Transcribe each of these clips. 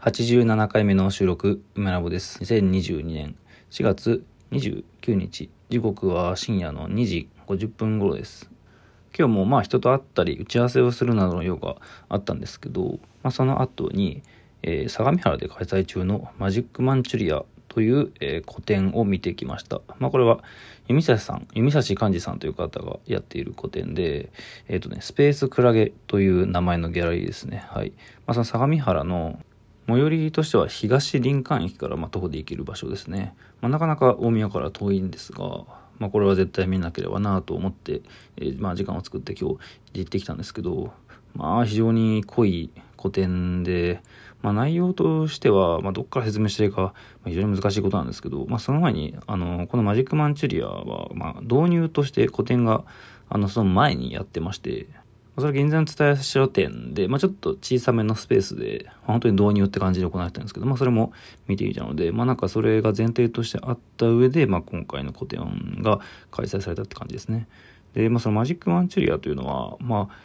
87回目の収録、梅ラボです。2022年4月29日、時刻は深夜の2時50分頃です。今日もまあ人と会ったり打ち合わせをするなどの用があったんですけど、まあ、その後に、えー、相模原で開催中のマジックマンチュリアという、えー、個展を見てきました。まあ、これは、弓指さん、弓指寛治さんという方がやっている個展で、えっ、ー、とね、スペースクラゲという名前のギャラリーですね。はい。まあ、その相模原の最寄りとしては東林間駅からま徒歩で行ける場所ですね。まあ、なかなか大宮から遠いんですが、まあ、これは絶対見なければなと思って、えー、ま、時間を作って今日行ってきたんですけど、まあ、非常に濃い古典で、まあ、内容としては、まあ、どっから説明していいか、非常に難しいことなんですけど、まあ、その前に、あの、このマジックマンチュリアは、ま、導入として古典が、あの、その前にやってまして、それ現在の伝え書店で、まあ、ちょっと小さめのスペースで、まあ、本当に導入って感じで行われてたんですけど、まあ、それも見ていたので、まあ、なんかそれが前提としてあった上で、まあ、今回の個展が開催されたって感じですね。で、まあ、そのマジックマンチュリアというのは、まあ、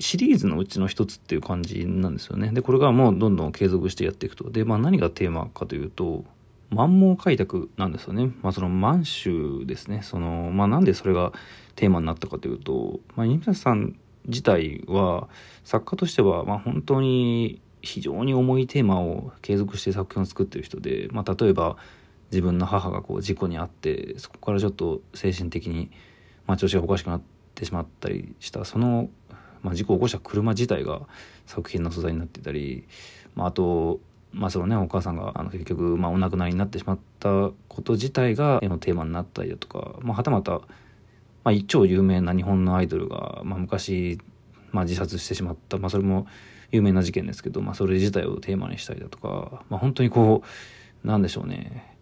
シリーズのうちの一つっていう感じなんですよね。で、これがもうどんどん継続してやっていくと。で、まあ、何がテーマかというと、満蒙開拓なんですよね。まあ、その満州ですね。その、まあ、なんでそれがテーマになったかというと、まあ、新さん自体は作家としてはまあ本当に非常に重いテーマを継続して作品を作ってる人で、まあ、例えば自分の母がこう事故に遭ってそこからちょっと精神的に、まあ、調子がおかしくなってしまったりしたその、まあ、事故を起こした車自体が作品の素材になっていたり、まあ、あとまあそのねお母さんがあの結局、まあ、お亡くなりになってしまったこと自体が絵のテーマになったりだとか、まあ、はたまたまあ、一超有名な日本のアイドルが、まあ、昔、まあ、自殺してしまった、まあ、それも有名な事件ですけど、まあ、それ自体をテーマにしたりだとか、まあ、本当にこうなんでしょうね。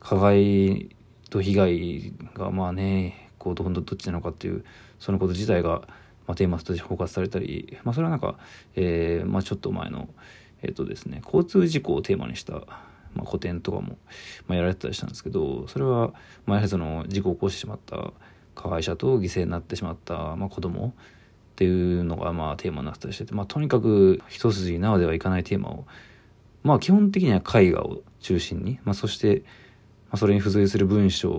加害と被害がまあねこうどんどんどっちなのかっていうそのこと自体が、まあ、テーマとして包括されたり、まあ、それはなんか、えーまあ、ちょっと前のえっ、ー、とですね交通事故をテーマにしたまあ、古典とかも、まあ、やられてたりしたんですけどそれは、まあ、やはりその事故を起こしてしまった加害者と犠牲になってしまった、まあ、子供っていうのがまあテーマになったりしてて、まあ、とにかく一筋縄ではいかないテーマを、まあ、基本的には絵画を中心に、まあ、そして、まあ、それに付随する文章、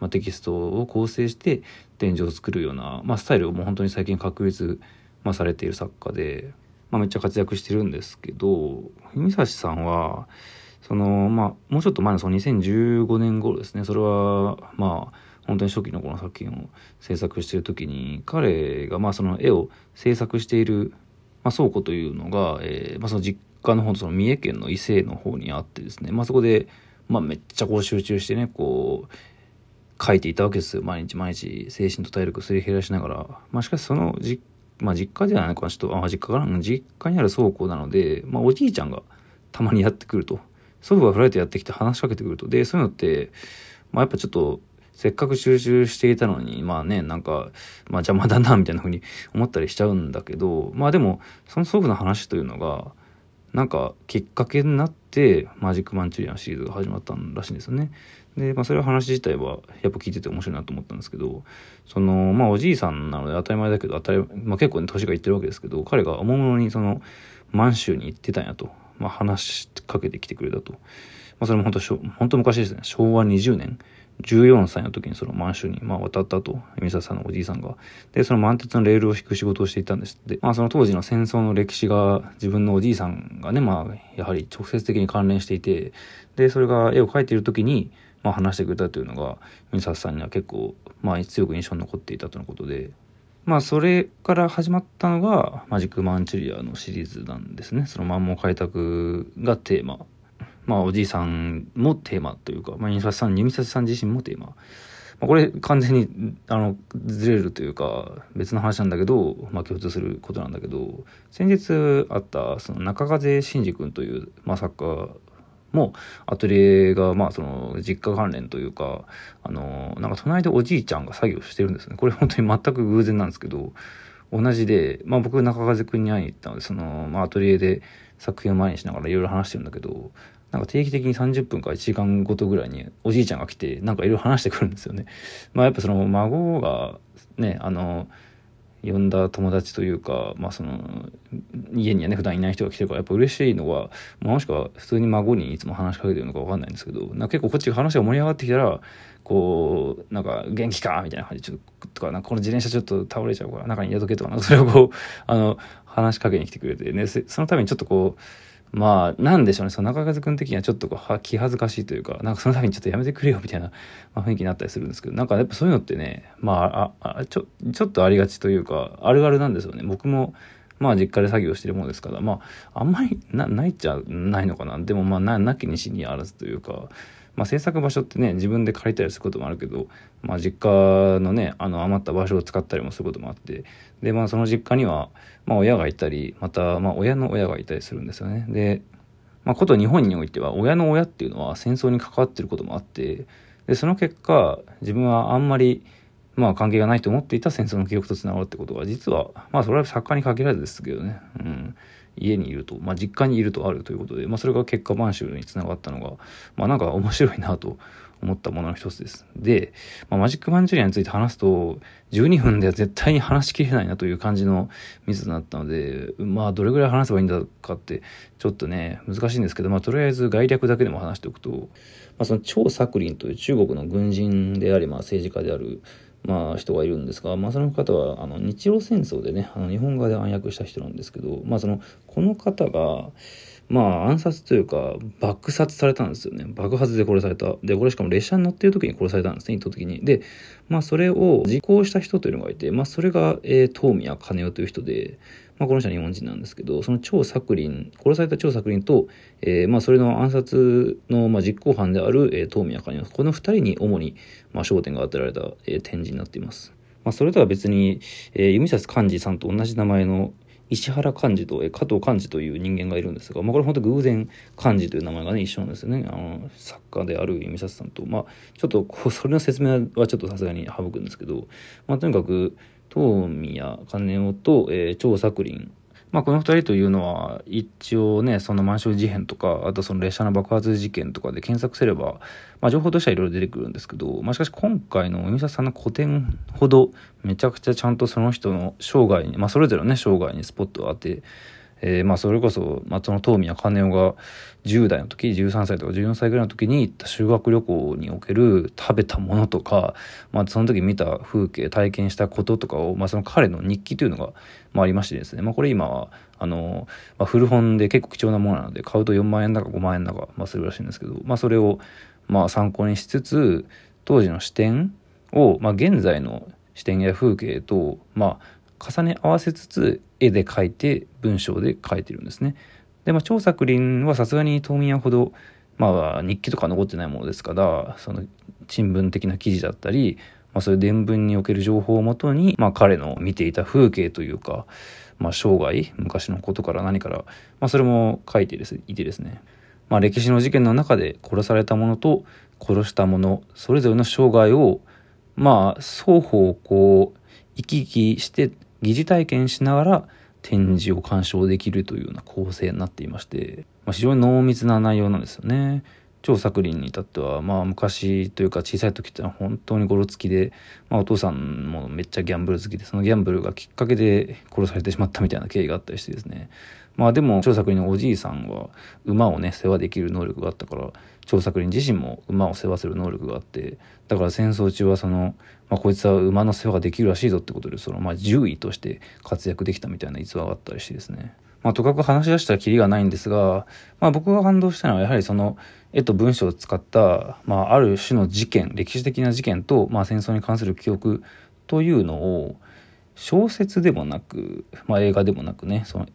まあ、テキストを構成して展示を作るような、まあ、スタイルをもう本当に最近確立、まあ、されている作家で、まあ、めっちゃ活躍してるんですけど文指さんはそのまあもうちょっと前のその2015年頃ですね。それはまあ本当に初期のこの作品を制作している時に彼がまあその絵を制作している、まあ、倉庫というのが、えーまあ、その実家の方その三重県の伊勢の方にあってですね、まあ、そこで、まあ、めっちゃこう集中してねこう書いていたわけですよ。毎日毎日精神と体力すり減らしながら、まあ、しかしその実まあ実家ではないかな。ちょっとあ実家かな。実家にある倉庫なので、まあ、おじいちゃんがたまにやってくると。祖父がフライトやってきて話しかけてくると。でそういうのって、まあ、やっぱちょっとせっかく収集していたのに、まあね、なんか、まあ邪魔だな、みたいな風に思ったりしちゃうんだけど、まあでも、その祖父の話というのが、なんかきっかけになって、マジックマンチュリアンシリーズが始まったらしいんですよね。で、まあそれは話自体はやっぱ聞いてて面白いなと思ったんですけど、その、まあおじいさんなので当たり前だけど、当たり、まあ結構ね、年がいってるわけですけど、彼がおもむろにその、満州に行ってたんやと、まあ話しかけてきてくれたと。まあそれも本当、本当昔ですね、昭和20年。14歳の時にその満州にまあ渡ったと、ミサさんのおじいさんが。で、その満鉄のレールを引く仕事をしていたんですって。まあその当時の戦争の歴史が自分のおじいさんがね、まあやはり直接的に関連していて、で、それが絵を描いている時に、まあ話してくれたというのが、ミサさんには結構、まあ強く印象に残っていたとのことで、まあそれから始まったのがマジックマンチュリアのシリーズなんですね。そのマンモ開拓がテーマまあ、おじいさんもテーマというか、まあ、印刷さん、弓札さん自身もテーマ。まあ、これ完全に、あの、ずれるというか、別の話なんだけど、まあ、共通することなんだけど、先日あった、その中風真司君という、まあ、作家も、アトリエが、まあ、その、実家関連というか、あの、なんか隣でおじいちゃんが作業してるんですね。これ本当に全く偶然なんですけど、同じで、まあ僕中風君に会いに行ったので、その、まあアトリエで作品を前にしながらいろいろ話してるんだけど、なんか定期的に30分か1時間ごとぐらいにおじいちゃんが来て、なんかいろいろ話してくるんですよね。まあやっぱその孫がね、あの、呼んだ友達というか、まあ、その家にはね普段いない人が来てるからやっぱ嬉しいのは、もしくは普通に孫にいつも話しかけてるのか分かんないんですけどな結構こっちが話が盛り上がってきたらこうなんか元気かみたいな感じちょっととかなんかこの自転車ちょっと倒れちゃうから中に入れとけとかなんかそれをこうあの話しかけに来てくれてねそのためにちょっとこうまあ、なんでしょうね、その中風君的にはちょっとこう気恥ずかしいというか、なんかそのためにちょっとやめてくれよみたいな、まあ、雰囲気になったりするんですけど、なんかやっぱそういうのってね、まあ、ああちょちょっとありがちというか、あるあるなんですよね。僕も、まあ実家で作業してるものですから、まあ、あんまりなないっちゃないのかな。でもまあな、なきにしにあらずというか、まあ、制作場所ってね自分で借りたりすることもあるけど、まあ、実家のねあの余った場所を使ったりもすることもあってで、まあ、その実家には、まあ、親がいたりまた、まあ、親の親がいたりするんですよね。で、まあ、こと日本においては親の親っていうのは戦争に関わってることもあってでその結果自分はあんまりまあ関係がないと思っていた戦争の記憶とつながるってことは実はまあそれは作家に限らずですけどね、うん、家にいると、まあ、実家にいるとあるということで、まあ、それが結果満州につながったのが、まあ、なんか面白いなと思ったものの一つです。で、まあ、マジックマンチュリアについて話すと、12分では絶対に話しきれないなという感じのミスになったので、まあ、どれぐらい話せばいいんだかって、ちょっとね、難しいんですけど、まあ、とりあえず概略だけでも話しておくと、まあ、その張作霖という中国の軍人であり、まあ、政治家である、まあ、人がいるんですが、まあ、その方はあの日露戦争でねあの日本側で暗躍した人なんですけど、まあ、そのこの方が、まあ、暗殺というか爆殺されたんですよね。爆発で殺された。でこれしかも列車に乗っている時に殺されたんですね意図的に。で、まあ、それを実行した人というのがいて、まあ、それが、えー、東宮金代という人でまあ、この人は日本人なんですけど、その張作霖、殺された張作霖と、えー、まあ、それの暗殺の、まあ、実行犯である、えー、東宮金この二人に主に、まあ、焦点が当てられた、えー、展示になっています。まあ、それとは別に、えー、弓里寛治さんと同じ名前の石原寛治と、加藤寛治という人間がいるんですが、まあ、これ本当偶然寛治という名前がね、一緒なんですよね。あの、作家である美里さんと。まあ、ちょっとこう、それの説明はちょっとさすがに省くんですけど、まあ、とにかく、東宮金夫と、えー、張作霖まあ、この2人というのは一応ねその満州事変とかあとその列車の爆発事件とかで検索すれば、まあ、情報としてはいろいろ出てくるんですけど、まあ、しかし今回の海沢さんの個展ほどめちゃくちゃちゃんとその人の生涯に、まあ、それぞれのね生涯にスポットを当てえー、まあそれこそ、まあ、その東宮金夫が10代の時13歳とか14歳ぐらいの時に行った修学旅行における食べたものとか、まあ、その時見た風景体験したこととかを、まあ、その彼の日記というのが、まあ、ありましてですね、まあ、これ今はあの、まあ、古本で結構貴重なものなので買うと4万円だか5万円だか、まあ、するらしいんですけど、まあ、それをまあ参考にしつつ当時の視点を、まあ、現在の視点や風景と、まあ、重ね合わせつつ絵で描いて文章で書いてるんですね。で、まあ、張作霖はさすがに冬眠ほど、まあ、日記とか残ってないものですからその新聞的な記事だったり、まあ、そういう伝聞における情報をもとに、まあ、彼の見ていた風景というか、まあ、生涯昔のことから何から、まあ、それも書いてですいてですね、まあ、歴史の事件の中で殺されたものと殺したものそれぞれの生涯をまあ双方こう行き来して疑似体験しながら展示を鑑賞できるというような構成になっていまして、まあ、非常に濃密な内容なんですよね。張作霖に至っては、まあ昔というか小さい時ってのは本当にゴロつきで、まあお父さんもめっちゃギャンブル好きで、そのギャンブルがきっかけで殺されてしまったみたいな経緯があったりしてですね。まあでも張作霖のおじいさんは馬をね、世話できる能力があったから、張作霖自身も馬を世話する能力があって、だから戦争中はその、まあ、こいつは馬の世話ができるらしいぞってことで、その、まあ、獣医として活躍できたみたいな逸話があったりしてですね。まあ、とかく話し出したらキリがないんですが、まあ、僕が感動したのはやはりその絵と文章を使った、まあ、ある種の事件歴史的な事件と、まあ、戦争に関する記憶というのを小説でもなく、まあ、映画でもなくねその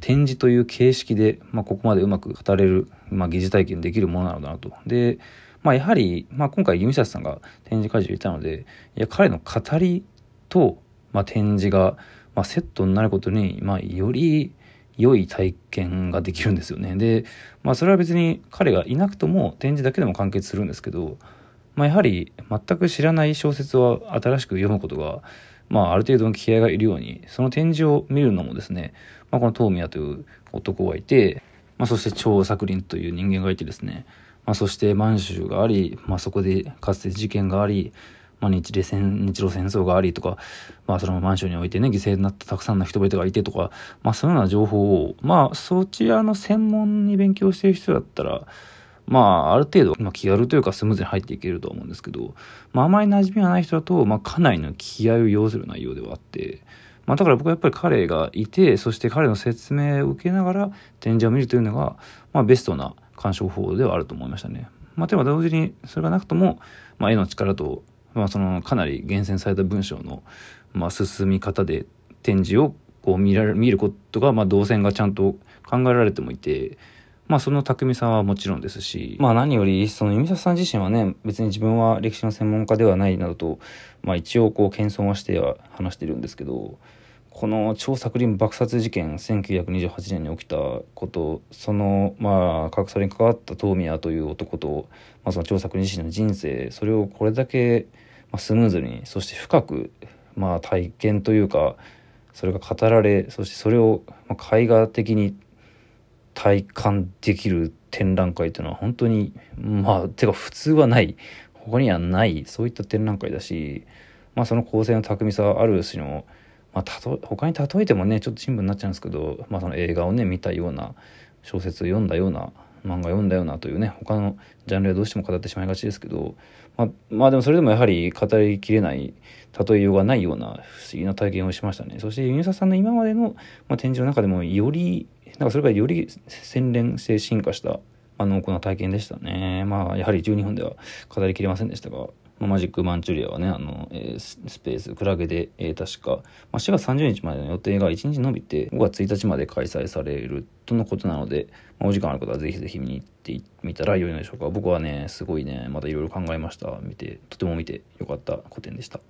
展示という形式で、まあ、ここまでうまく語れる、まあ、疑似体験できるものなのだなと。でまあ、やはり、まあ、今回弓里さんが展示会場にいたのでいや彼の語りと、まあ、展示が、まあ、セットになることに、まあ、より良い体験ができるんですよね。で、まあ、それは別に彼がいなくとも展示だけでも完結するんですけど、まあ、やはり全く知らない小説を新しく読むことが、まあ、ある程度の気合がいるようにその展示を見るのもですね、まあ、この東宮という男がいて、まあ、そして張作霖という人間がいてですね、まあ、そして満州があり、まあ、そこでかつて事件があり、まあ、日露戦日露戦争がありとか、まあ、そのマンションにおいてね犠牲になったたくさんの人々がいてとか、まあ、そういうような情報をまあそちらの専門に勉強してる人だったらまあ、ある程度、まあ、気軽というかスムーズに入っていけると思うんですけど、まあ、あまり馴染みがない人だと、まあ、かなりの気合を要する内容ではあって、まあ、だから僕はやっぱり彼がいて、そして彼の説明を受けながら展示を見るというのが、まあ、ベストな鑑賞法ではあると思いましたね。まあ、でも同時にそれがなくとも、まあ、絵の力と、まあ、そのかなり厳選された文章の、まあ、進み方で展示をこう見られ見ることが、まあ、動線がちゃんと考えられてもいて、まあその巧みさはもちろんですし、まあ何よりその弓里さん自身はね、別に自分は歴史の専門家ではないなどと、まあ一応こう謙遜はしては話してるんですけど、この超作林爆殺事件1928年に起きたことそのまあそれに関わった東宮という男と、まあ、その張作林自身の人生それをこれだけ、スムーズにそして深く、まあ、体験というかそれが語られそしてそれを、絵画的に体感できる展覧会というのは本当にまあてか普通はない。他にはない。そういった展覧会だし、まあ、その構成の巧みさある種の、まあ、たと他に例えてもねちょっと新聞になっちゃうんですけど、まあ、その映画をね見たような小説読んだような漫画読んだようなというね他のジャンルはどうしても語ってしまいがちですけど、まあ、まあでもそれでもやはり語りきれない例えようがないような不思議な体験をしましたねそしてユニサさんの今までの、まあ、展示の中でもよりなんかそれがより洗練性進化した、あ、濃厚な体験でしたね。まあ、やはり12分では語りきれませんでしたが、マジックマンチュリアはね、あの、えー、スペース、クラゲで、えー、確か、まあ、4月30日までの予定が1日延びて、5月1日まで開催されるとのことなので、まあ、お時間ある方はぜひぜひ見に行ってみたら良いのでしょうか。僕はね、すごいね、またいろいろ考えました。見て、とても見てよかった個展でした。